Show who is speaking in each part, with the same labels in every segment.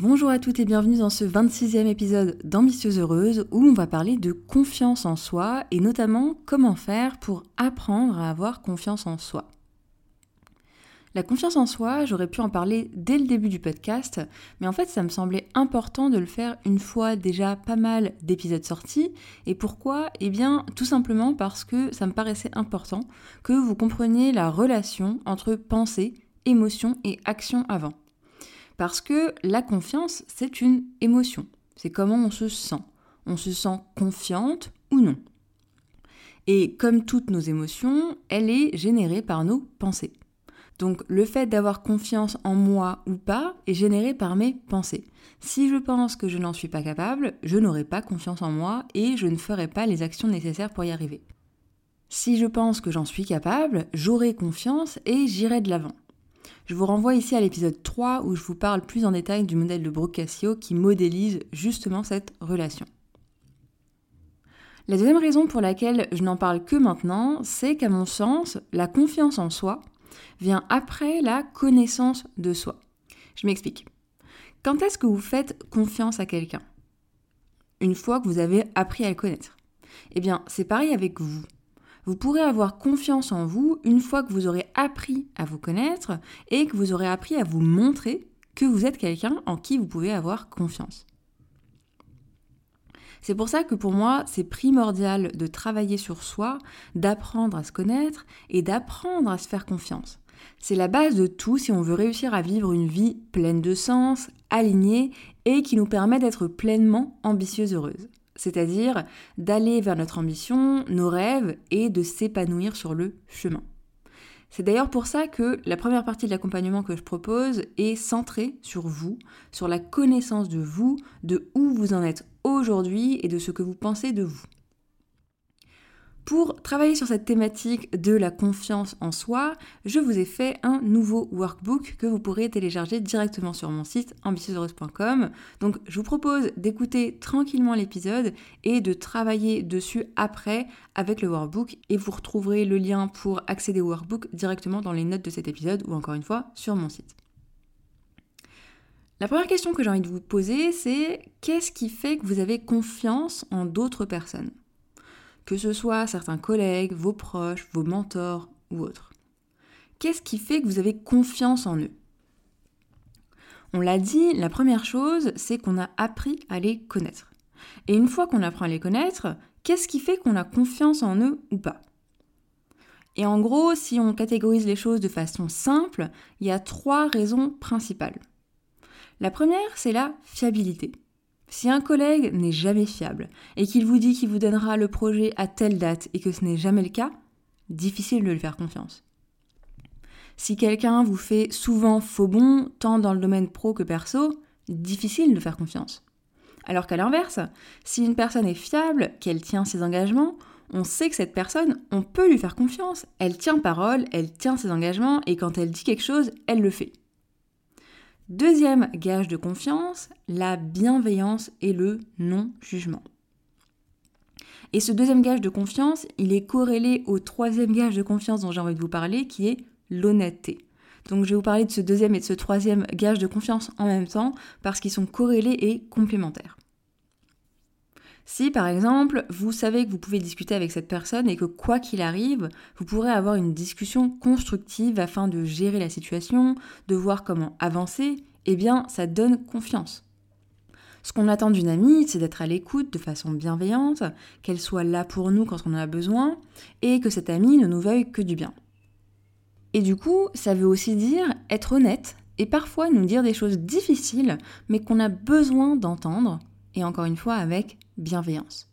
Speaker 1: Bonjour à toutes et bienvenue dans ce 26e épisode d'Ambitieuse Heureuse où on va parler de confiance en soi et notamment comment faire pour apprendre à avoir confiance en soi. La confiance en soi, j'aurais pu en parler dès le début du podcast, mais en fait ça me semblait important de le faire une fois déjà pas mal d'épisodes sortis. Et pourquoi? Eh bien tout simplement parce que ça me paraissait important que vous compreniez la relation entre pensée, émotion et action avant. Parce que la confiance, c'est une émotion. C'est comment on se sent. On se sent confiante ou non. Et comme toutes nos émotions, elle est générée par nos pensées. Donc le fait d'avoir confiance en moi ou pas est généré par mes pensées. Si je pense que je n'en suis pas capable, je n'aurai pas confiance en moi et je ne ferai pas les actions nécessaires pour y arriver. Si je pense que j'en suis capable, j'aurai confiance et j'irai de l'avant. Je vous renvoie ici à l'épisode 3 où je vous parle plus en détail du modèle de Brocasio qui modélise justement cette relation. La deuxième raison pour laquelle je n'en parle que maintenant, c'est qu'à mon sens, la confiance en soi vient après la connaissance de soi. Je m'explique. Quand est-ce que vous faites confiance à quelqu'un? Une fois que vous avez appris à le connaître. Eh bien, c'est pareil avec vous. Vous pourrez avoir confiance en vous une fois que vous aurez appris à vous connaître et que vous aurez appris à vous montrer que vous êtes quelqu'un en qui vous pouvez avoir confiance. C'est pour ça que pour moi, c'est primordial de travailler sur soi, d'apprendre à se connaître et d'apprendre à se faire confiance. C'est la base de tout si on veut réussir à vivre une vie pleine de sens, alignée et qui nous permet d'être pleinement ambitieuse heureuse c'est-à-dire d'aller vers notre ambition, nos rêves et de s'épanouir sur le chemin. C'est d'ailleurs pour ça que la première partie de l'accompagnement que je propose est centrée sur vous, sur la connaissance de vous, de où vous en êtes aujourd'hui et de ce que vous pensez de vous. Pour travailler sur cette thématique de la confiance en soi, je vous ai fait un nouveau workbook que vous pourrez télécharger directement sur mon site ambitieuseheureuse.com. Donc je vous propose d'écouter tranquillement l'épisode et de travailler dessus après avec le workbook et vous retrouverez le lien pour accéder au workbook directement dans les notes de cet épisode ou encore une fois sur mon site. La première question que j'ai envie de vous poser, c'est qu'est-ce qui fait que vous avez confiance en d'autres personnes? Que ce soit certains collègues, vos proches, vos mentors ou autres. Qu'est-ce qui fait que vous avez confiance en eux? On l'a dit, la première chose, c'est qu'on a appris à les connaître. Et une fois qu'on apprend à les connaître, qu'est-ce qui fait qu'on a confiance en eux ou pas? Et en gros, si on catégorise les choses de façon simple, il y a trois raisons principales. La première, c'est la fiabilité. Si un collègue n'est jamais fiable et qu'il vous dit qu'il vous donnera le projet à telle date et que ce n'est jamais le cas, difficile de lui faire confiance. Si quelqu'un vous fait souvent faux bon, tant dans le domaine pro que perso, difficile de faire confiance. Alors qu'à l'inverse, si une personne est fiable, qu'elle tient ses engagements, on sait que cette personne, on peut lui faire confiance. Elle tient parole, elle tient ses engagements et quand elle dit quelque chose, elle le fait. Deuxième gage de confiance, la bienveillance et le non-jugement. Et ce deuxième gage de confiance, il est corrélé au troisième gage de confiance dont j'ai envie de vous parler, qui est l'honnêteté. Donc je vais vous parler de ce deuxième et de ce troisième gage de confiance en même temps, parce qu'ils sont corrélés et complémentaires. Si par exemple, vous savez que vous pouvez discuter avec cette personne et que quoi qu'il arrive, vous pourrez avoir une discussion constructive afin de gérer la situation, de voir comment avancer, eh bien ça donne confiance. Ce qu'on attend d'une amie, c'est d'être à l'écoute de façon bienveillante, qu'elle soit là pour nous quand on en a besoin, et que cette amie ne nous veuille que du bien. Et du coup, ça veut aussi dire être honnête et parfois nous dire des choses difficiles, mais qu'on a besoin d'entendre, et encore une fois avec bienveillance.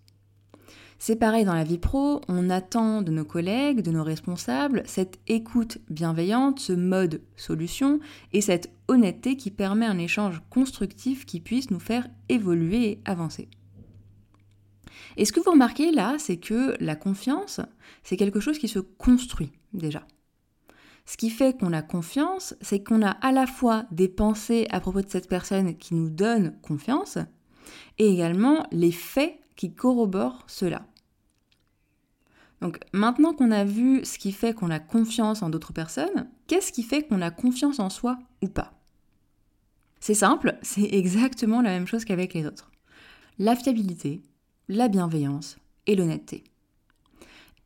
Speaker 1: C'est pareil dans la vie pro, on attend de nos collègues, de nos responsables, cette écoute bienveillante, ce mode solution et cette honnêteté qui permet un échange constructif qui puisse nous faire évoluer et avancer. Et ce que vous remarquez là, c'est que la confiance, c'est quelque chose qui se construit déjà. Ce qui fait qu'on a confiance, c'est qu'on a à la fois des pensées à propos de cette personne qui nous donnent confiance, et également les faits qui corroborent cela. Donc maintenant qu'on a vu ce qui fait qu'on a confiance en d'autres personnes, qu'est-ce qui fait qu'on a confiance en soi ou pas? C'est simple, c'est exactement la même chose qu'avec les autres. La fiabilité, la bienveillance et l'honnêteté.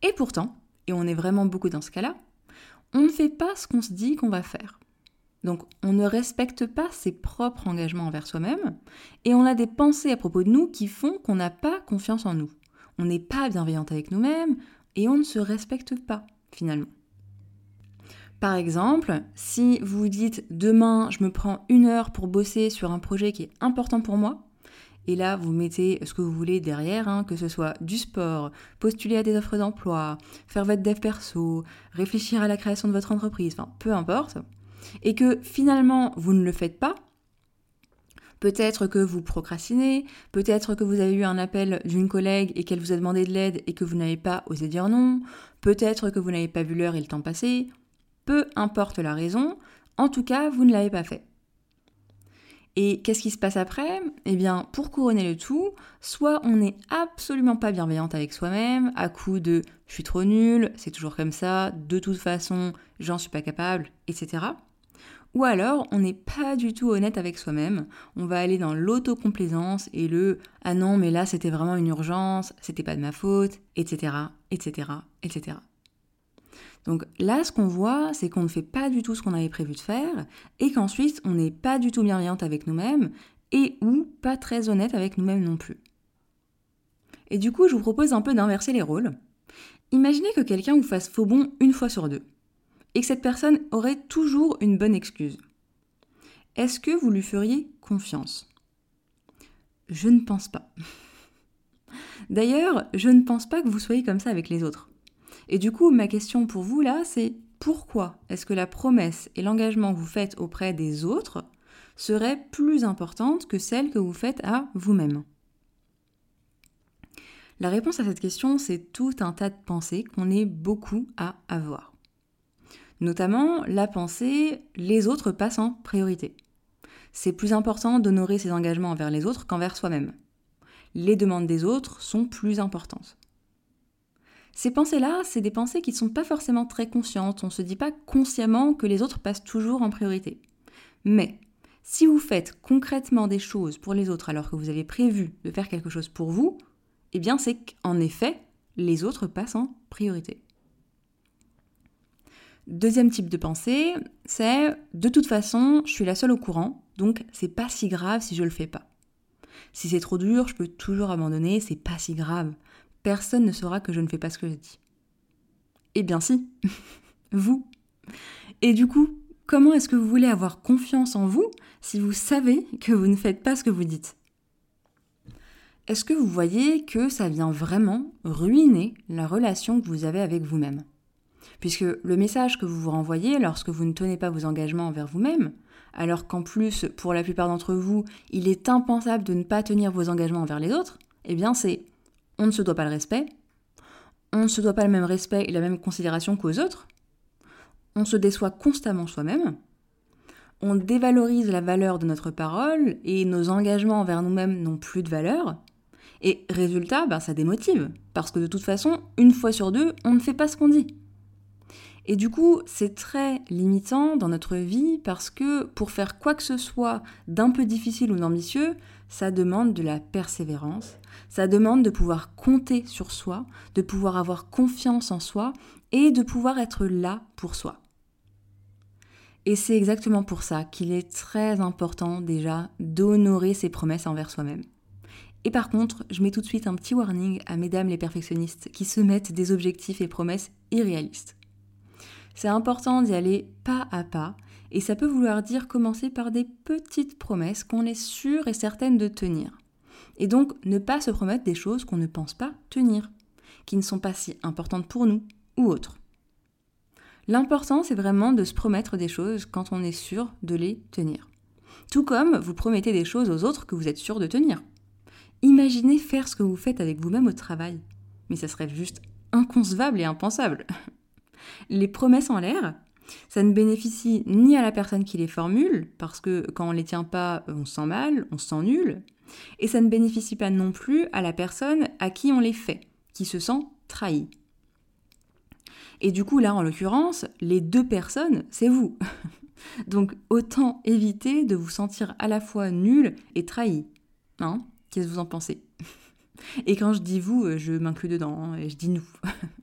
Speaker 1: Et pourtant, et on est vraiment beaucoup dans ce cas-là, on ne fait pas ce qu'on se dit qu'on va faire. Donc on ne respecte pas ses propres engagements envers soi-même et on a des pensées à propos de nous qui font qu'on n'a pas confiance en nous. On n'est pas bienveillante avec nous-mêmes et on ne se respecte pas finalement. Par exemple, si vous dites demain je me prends une heure pour bosser sur un projet qui est important pour moi, et là, vous mettez ce que vous voulez derrière, hein, que ce soit du sport, postuler à des offres d'emploi, faire votre dev perso, réfléchir à la création de votre entreprise, enfin, peu importe. Et que finalement, vous ne le faites pas. Peut-être que vous procrastinez, peut-être que vous avez eu un appel d'une collègue et qu'elle vous a demandé de l'aide et que vous n'avez pas osé dire non, peut-être que vous n'avez pas vu l'heure et le temps passer, peu importe la raison, en tout cas, vous ne l'avez pas fait. Et qu'est-ce qui se passe après? Eh bien, pour couronner le tout, soit on n'est absolument pas bienveillante avec soi-même, à coup de je suis trop nulle, c'est toujours comme ça, de toute façon, j'en suis pas capable, etc. Ou alors, on n'est pas du tout honnête avec soi-même, on va aller dans l'autocomplaisance et le ah non, mais là c'était vraiment une urgence, c'était pas de ma faute, etc., etc., etc. Donc là, ce qu'on voit, c'est qu'on ne fait pas du tout ce qu'on avait prévu de faire et qu'ensuite, on n'est pas du tout bienveillante avec nous-mêmes et ou pas très honnête avec nous-mêmes non plus. Et du coup, je vous propose un peu d'inverser les rôles. Imaginez que quelqu'un vous fasse faux bon une fois sur deux et que cette personne aurait toujours une bonne excuse. Est-ce que vous lui feriez confiance? Je ne pense pas. D'ailleurs, je ne pense pas que vous soyez comme ça avec les autres. Et du coup, ma question pour vous là, c'est pourquoi est-ce que la promesse et l'engagement que vous faites auprès des autres seraient plus importantes que celles que vous faites à vous-même? La réponse à cette question, c'est tout un tas de pensées qu'on est beaucoup à avoir. Notamment la pensée les autres passent en priorité. C'est plus important d'honorer ses engagements envers les autres qu'envers soi-même. Les demandes des autres sont plus importantes. Ces pensées-là, c'est des pensées qui ne sont pas forcément très conscientes. On ne se dit pas consciemment que les autres passent toujours en priorité. Mais si vous faites concrètement des choses pour les autres alors que vous avez prévu de faire quelque chose pour vous, eh bien c'est qu'en effet, les autres passent en priorité. Deuxième type de pensée, c'est de toute façon, je suis la seule au courant, donc c'est pas si grave si je le fais pas. Si c'est trop dur, je peux toujours abandonner, c'est pas si grave personne ne saura que je ne fais pas ce que je dis. Eh bien si, vous. Et du coup, comment est-ce que vous voulez avoir confiance en vous si vous savez que vous ne faites pas ce que vous dites? Est-ce que vous voyez que ça vient vraiment ruiner la relation que vous avez avec vous-même? Puisque le message que vous vous renvoyez lorsque vous ne tenez pas vos engagements envers vous-même, alors qu'en plus, pour la plupart d'entre vous, il est impensable de ne pas tenir vos engagements envers les autres, eh bien c'est on ne se doit pas le respect, on ne se doit pas le même respect et la même considération qu'aux autres, on se déçoit constamment soi-même, on dévalorise la valeur de notre parole et nos engagements envers nous-mêmes n'ont plus de valeur. Et résultat, ben, ça démotive, parce que de toute façon, une fois sur deux, on ne fait pas ce qu'on dit. Et du coup, c'est très limitant dans notre vie parce que pour faire quoi que ce soit d'un peu difficile ou d'ambitieux, ça demande de la persévérance, ça demande de pouvoir compter sur soi, de pouvoir avoir confiance en soi et de pouvoir être là pour soi. Et c'est exactement pour ça qu'il est très important déjà d'honorer ses promesses envers soi-même. Et par contre, je mets tout de suite un petit warning à mesdames les perfectionnistes qui se mettent des objectifs et promesses irréalistes. C'est important d'y aller pas à pas et ça peut vouloir dire commencer par des petites promesses qu'on est sûr et certaine de tenir. Et donc ne pas se promettre des choses qu'on ne pense pas tenir. qui ne sont pas si importantes pour nous ou autres. L'important, c'est vraiment de se promettre des choses quand on est sûr de les tenir. Tout comme vous promettez des choses aux autres que vous êtes sûr de tenir. Imaginez faire ce que vous faites avec vous-même au travail. Mais ça serait juste inconcevable et impensable. Les promesses en l'air, ça ne bénéficie ni à la personne qui les formule, parce que quand on ne les tient pas, on se sent mal, on se sent nul, et ça ne bénéficie pas non plus à la personne à qui on les fait, qui se sent trahi. Et du coup, là, en l'occurrence, les deux personnes, c'est vous. Donc, autant éviter de vous sentir à la fois nul et trahi. Hein? Qu'est-ce que vous en pensez? Et quand je dis vous, je m'inclus dedans, hein, et je dis nous.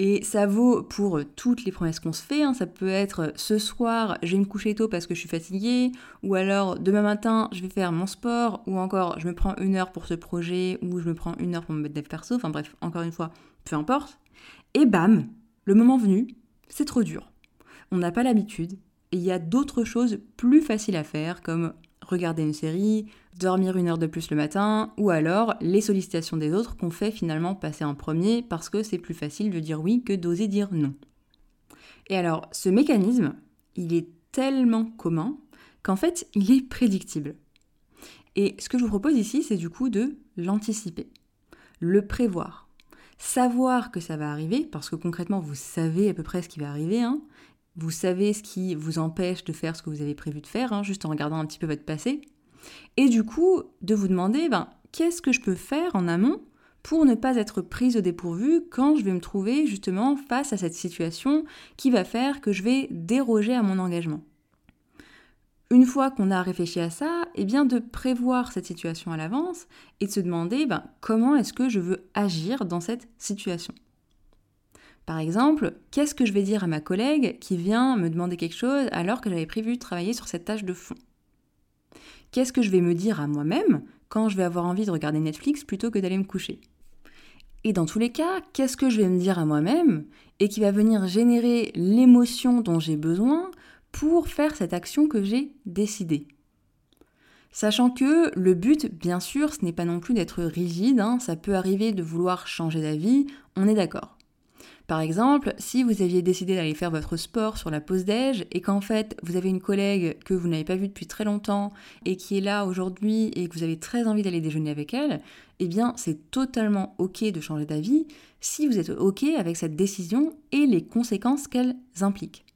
Speaker 1: Et ça vaut pour toutes les promesses qu'on se fait. Hein. Ça peut être ce soir, je vais me tôt parce que je suis fatiguée, ou alors demain matin, je vais faire mon sport, ou encore je me prends une heure pour ce projet, ou je me prends une heure pour me mettre perso. Enfin bref, encore une fois, peu importe. Et bam, le moment venu, c'est trop dur. On n'a pas l'habitude, et il y a d'autres choses plus faciles à faire, comme regarder une série, dormir une heure de plus le matin, ou alors les sollicitations des autres qu'on fait finalement passer en premier parce que c'est plus facile de dire oui que d'oser dire non. Et alors, ce mécanisme, il est tellement commun qu'en fait, il est prédictible. Et ce que je vous propose ici, c'est du coup de l'anticiper, le prévoir, savoir que ça va arriver, parce que concrètement, vous savez à peu près ce qui va arriver, hein, vous savez ce qui vous empêche de faire ce que vous avez prévu de faire, hein, juste en regardant un petit peu votre passé. Et du coup, de vous demander, ben, qu'est-ce que je peux faire en amont pour ne pas être prise au dépourvu quand je vais me trouver justement face à cette situation qui va faire que je vais déroger à mon engagement. Une fois qu'on a réfléchi à ça, eh bien de prévoir cette situation à l'avance et de se demander ben, comment est-ce que je veux agir dans cette situation. Par exemple, qu'est-ce que je vais dire à ma collègue qui vient me demander quelque chose alors que j'avais prévu travailler sur cette tâche de fond? Qu'est-ce que je vais me dire à moi-même quand je vais avoir envie de regarder Netflix plutôt que d'aller me coucher? Et dans tous les cas, qu'est-ce que je vais me dire à moi-même et qui va venir générer l'émotion dont j'ai besoin pour faire cette action que j'ai décidée? Sachant que le but, bien sûr, ce n'est pas non plus d'être rigide, hein, ça peut arriver de vouloir changer d'avis, on est d'accord. Par exemple, si vous aviez décidé d'aller faire votre sport sur la pause déj et qu'en fait vous avez une collègue que vous n'avez pas vue depuis très longtemps et qui est là aujourd'hui et que vous avez très envie d'aller déjeuner avec elle, eh bien c'est totalement ok de changer d'avis si vous êtes ok avec cette décision et les conséquences qu'elle implique.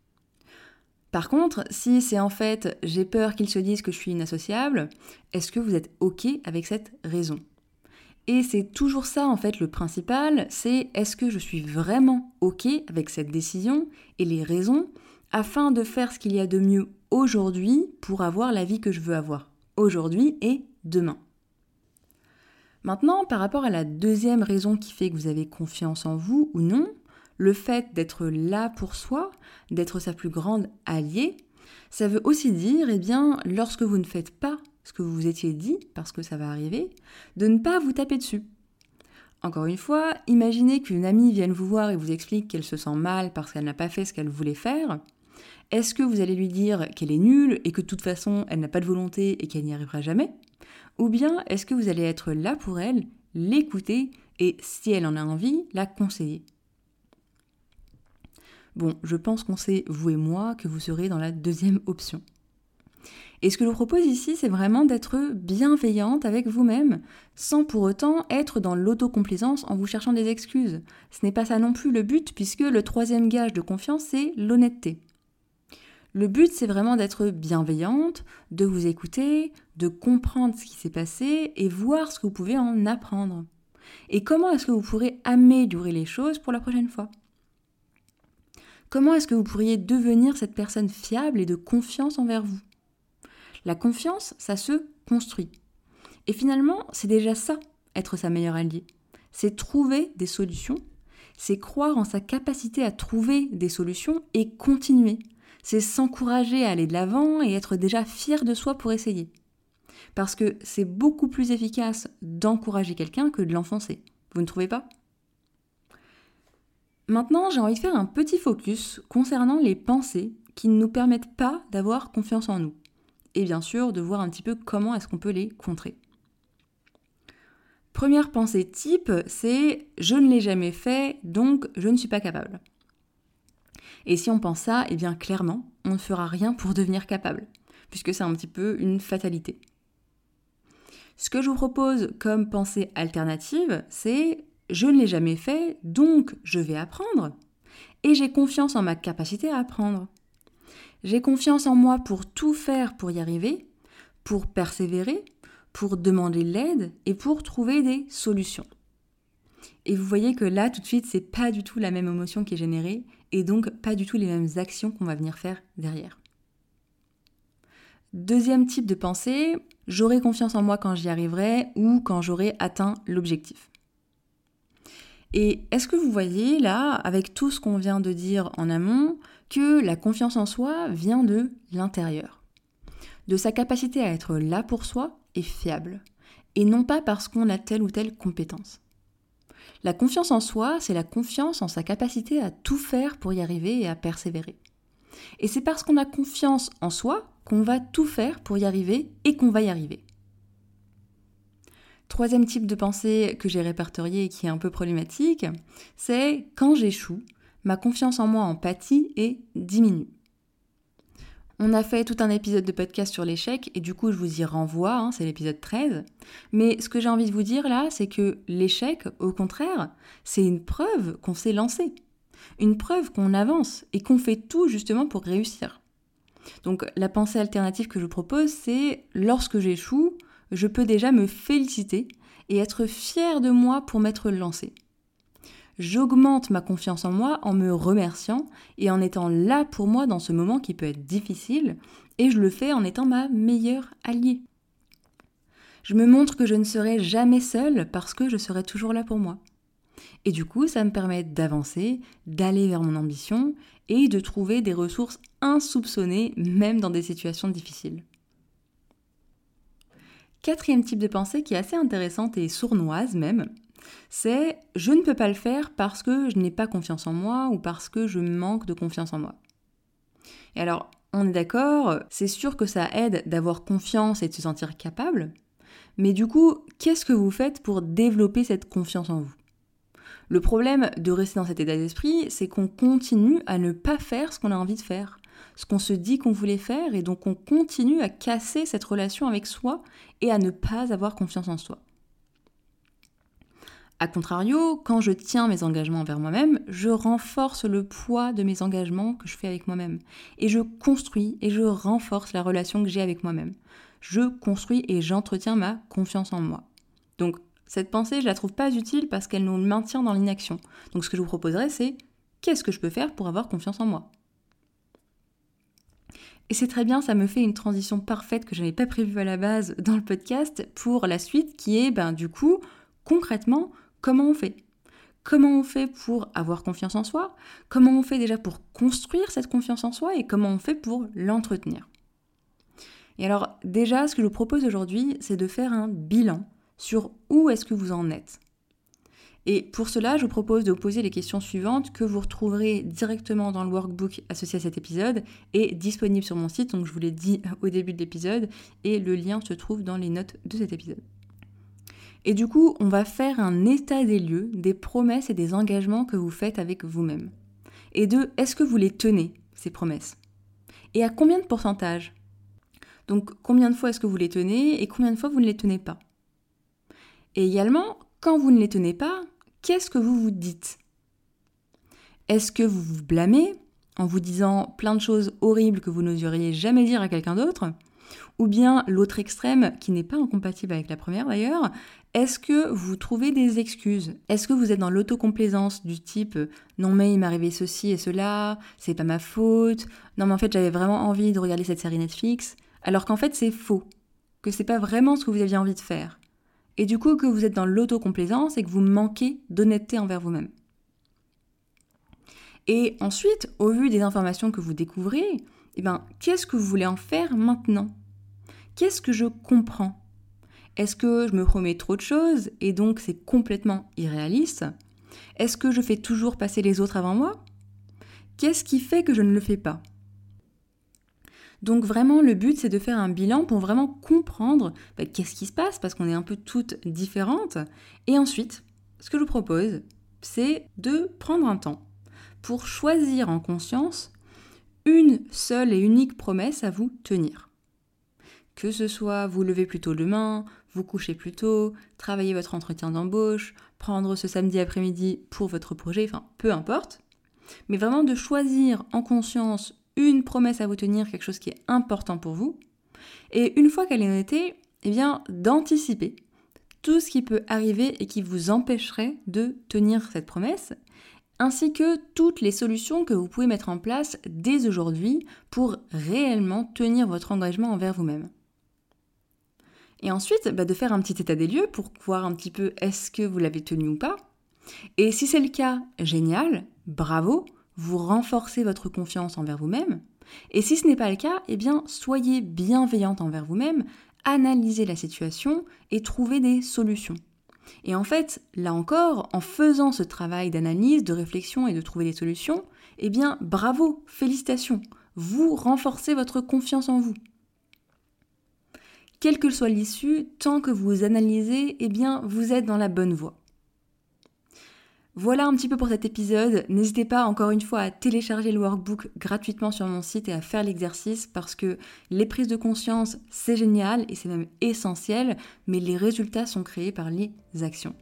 Speaker 1: Par contre, si c'est en fait j'ai peur qu'ils se disent que je suis inassociable, est-ce que vous êtes ok avec cette raison? Et c'est toujours ça en fait le principal, c'est est-ce que je suis vraiment OK avec cette décision et les raisons afin de faire ce qu'il y a de mieux aujourd'hui pour avoir la vie que je veux avoir, aujourd'hui et demain. Maintenant, par rapport à la deuxième raison qui fait que vous avez confiance en vous ou non, le fait d'être là pour soi, d'être sa plus grande alliée, ça veut aussi dire, eh bien, lorsque vous ne faites pas ce que vous vous étiez dit, parce que ça va arriver, de ne pas vous taper dessus. Encore une fois, imaginez qu'une amie vienne vous voir et vous explique qu'elle se sent mal parce qu'elle n'a pas fait ce qu'elle voulait faire. Est-ce que vous allez lui dire qu'elle est nulle et que de toute façon elle n'a pas de volonté et qu'elle n'y arrivera jamais? Ou bien est-ce que vous allez être là pour elle, l'écouter et, si elle en a envie, la conseiller? Bon, je pense qu'on sait, vous et moi, que vous serez dans la deuxième option. Et ce que je vous propose ici, c'est vraiment d'être bienveillante avec vous-même, sans pour autant être dans l'autocomplaisance en vous cherchant des excuses. Ce n'est pas ça non plus le but, puisque le troisième gage de confiance, c'est l'honnêteté. Le but, c'est vraiment d'être bienveillante, de vous écouter, de comprendre ce qui s'est passé et voir ce que vous pouvez en apprendre. Et comment est-ce que vous pourrez améliorer les choses pour la prochaine fois? Comment est-ce que vous pourriez devenir cette personne fiable et de confiance envers vous? La confiance, ça se construit. Et finalement, c'est déjà ça, être sa meilleure alliée. C'est trouver des solutions, c'est croire en sa capacité à trouver des solutions et continuer. C'est s'encourager à aller de l'avant et être déjà fier de soi pour essayer. Parce que c'est beaucoup plus efficace d'encourager quelqu'un que de l'enfoncer. Vous ne trouvez pas? Maintenant, j'ai envie de faire un petit focus concernant les pensées qui ne nous permettent pas d'avoir confiance en nous et bien sûr de voir un petit peu comment est-ce qu'on peut les contrer. Première pensée type, c'est je ne l'ai jamais fait, donc je ne suis pas capable. Et si on pense ça, eh bien clairement, on ne fera rien pour devenir capable, puisque c'est un petit peu une fatalité. Ce que je vous propose comme pensée alternative, c'est je ne l'ai jamais fait, donc je vais apprendre, et j'ai confiance en ma capacité à apprendre. J'ai confiance en moi pour tout faire pour y arriver, pour persévérer, pour demander l'aide et pour trouver des solutions. Et vous voyez que là, tout de suite, c'est pas du tout la même émotion qui est générée et donc pas du tout les mêmes actions qu'on va venir faire derrière. Deuxième type de pensée, j'aurai confiance en moi quand j'y arriverai ou quand j'aurai atteint l'objectif. Et est-ce que vous voyez là, avec tout ce qu'on vient de dire en amont, que la confiance en soi vient de l'intérieur De sa capacité à être là pour soi et fiable, et non pas parce qu'on a telle ou telle compétence. La confiance en soi, c'est la confiance en sa capacité à tout faire pour y arriver et à persévérer. Et c'est parce qu'on a confiance en soi qu'on va tout faire pour y arriver et qu'on va y arriver. Troisième type de pensée que j'ai répertorié et qui est un peu problématique, c'est quand j'échoue, ma confiance en moi en pâtit et diminue. On a fait tout un épisode de podcast sur l'échec et du coup je vous y renvoie, hein, c'est l'épisode 13. Mais ce que j'ai envie de vous dire là, c'est que l'échec, au contraire, c'est une preuve qu'on s'est lancé. Une preuve qu'on avance et qu'on fait tout justement pour réussir. Donc la pensée alternative que je propose, c'est lorsque j'échoue, je peux déjà me féliciter et être fier de moi pour m'être lancé j'augmente ma confiance en moi en me remerciant et en étant là pour moi dans ce moment qui peut être difficile, et je le fais en étant ma meilleure alliée. Je me montre que je ne serai jamais seule parce que je serai toujours là pour moi. Et du coup, ça me permet d'avancer, d'aller vers mon ambition et de trouver des ressources insoupçonnées même dans des situations difficiles. Quatrième type de pensée qui est assez intéressante et sournoise même, c'est je ne peux pas le faire parce que je n'ai pas confiance en moi ou parce que je manque de confiance en moi. Et alors, on est d'accord, c'est sûr que ça aide d'avoir confiance et de se sentir capable, mais du coup, qu'est-ce que vous faites pour développer cette confiance en vous? Le problème de rester dans cet état d'esprit, c'est qu'on continue à ne pas faire ce qu'on a envie de faire, ce qu'on se dit qu'on voulait faire, et donc on continue à casser cette relation avec soi et à ne pas avoir confiance en soi. A contrario, quand je tiens mes engagements envers moi-même, je renforce le poids de mes engagements que je fais avec moi-même. Et je construis et je renforce la relation que j'ai avec moi-même. Je construis et j'entretiens ma confiance en moi. Donc, cette pensée, je la trouve pas utile parce qu'elle nous maintient dans l'inaction. Donc, ce que je vous proposerais, c'est qu'est-ce que je peux faire pour avoir confiance en moi? Et c'est très bien, ça me fait une transition parfaite que je n'avais pas prévue à la base dans le podcast pour la suite qui est, ben, du coup, concrètement, comment on fait? Comment on fait pour avoir confiance en soi? Comment on fait déjà pour construire cette confiance en soi? Et comment on fait pour l'entretenir? Et alors déjà, ce que je vous propose aujourd'hui, c'est de faire un bilan sur où est-ce que vous en êtes. Et pour cela, je vous propose de poser les questions suivantes que vous retrouverez directement dans le workbook associé à cet épisode et disponible sur mon site, donc je vous l'ai dit au début de l'épisode, et le lien se trouve dans les notes de cet épisode. Et du coup, on va faire un état des lieux, des promesses et des engagements que vous faites avec vous-même. Et de, est-ce que vous les tenez, ces promesses? Et à combien de pourcentage? Donc, combien de fois est-ce que vous les tenez et combien de fois vous ne les tenez pas? Et également, quand vous ne les tenez pas, qu'est-ce que vous vous dites? Est-ce que vous vous blâmez en vous disant plein de choses horribles que vous n'oseriez jamais dire à quelqu'un d'autre? Ou bien l'autre extrême, qui n'est pas incompatible avec la première d'ailleurs, est-ce que vous trouvez des excuses? Est-ce que vous êtes dans l'autocomplaisance du type non mais il m'est arrivé ceci et cela, c'est pas ma faute, non mais en fait j'avais vraiment envie de regarder cette série Netflix, alors qu'en fait c'est faux, que c'est pas vraiment ce que vous aviez envie de faire. Et du coup que vous êtes dans l'autocomplaisance et que vous manquez d'honnêteté envers vous-même. Et ensuite, au vu des informations que vous découvrez, eh ben, qu'est-ce que vous voulez en faire maintenant? Qu'est-ce que je comprends? Est-ce que je me promets trop de choses et donc c'est complètement irréaliste? Est-ce que je fais toujours passer les autres avant moi? Qu'est-ce qui fait que je ne le fais pas? Donc vraiment, le but, c'est de faire un bilan pour vraiment comprendre bah, qu'est-ce qui se passe, parce qu'on est un peu toutes différentes. Et ensuite, ce que je vous propose, c'est de prendre un temps pour choisir en conscience une seule et unique promesse à vous tenir. Que ce soit vous lever plus tôt demain, vous coucher plus tôt, travailler votre entretien d'embauche, prendre ce samedi après-midi pour votre projet, enfin peu importe. Mais vraiment de choisir en conscience une promesse à vous tenir, quelque chose qui est important pour vous. Et une fois qu'elle est notée, eh bien d'anticiper tout ce qui peut arriver et qui vous empêcherait de tenir cette promesse, ainsi que toutes les solutions que vous pouvez mettre en place dès aujourd'hui pour réellement tenir votre engagement envers vous-même. Et ensuite, bah, de faire un petit état des lieux pour voir un petit peu est-ce que vous l'avez tenu ou pas. Et si c'est le cas, génial, bravo, vous renforcez votre confiance envers vous-même. Et si ce n'est pas le cas, eh bien, soyez bienveillante envers vous-même, analysez la situation et trouvez des solutions. Et en fait, là encore, en faisant ce travail d'analyse, de réflexion et de trouver des solutions, eh bien, bravo, félicitations, vous renforcez votre confiance en vous. Quelle que soit l'issue, tant que vous analysez, eh bien, vous êtes dans la bonne voie. Voilà un petit peu pour cet épisode. N'hésitez pas encore une fois à télécharger le workbook gratuitement sur mon site et à faire l'exercice parce que les prises de conscience, c'est génial et c'est même essentiel, mais les résultats sont créés par les actions.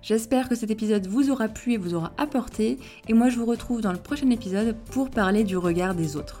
Speaker 1: J'espère que cet épisode vous aura plu et vous aura apporté, et moi je vous retrouve dans le prochain épisode pour parler du regard des autres.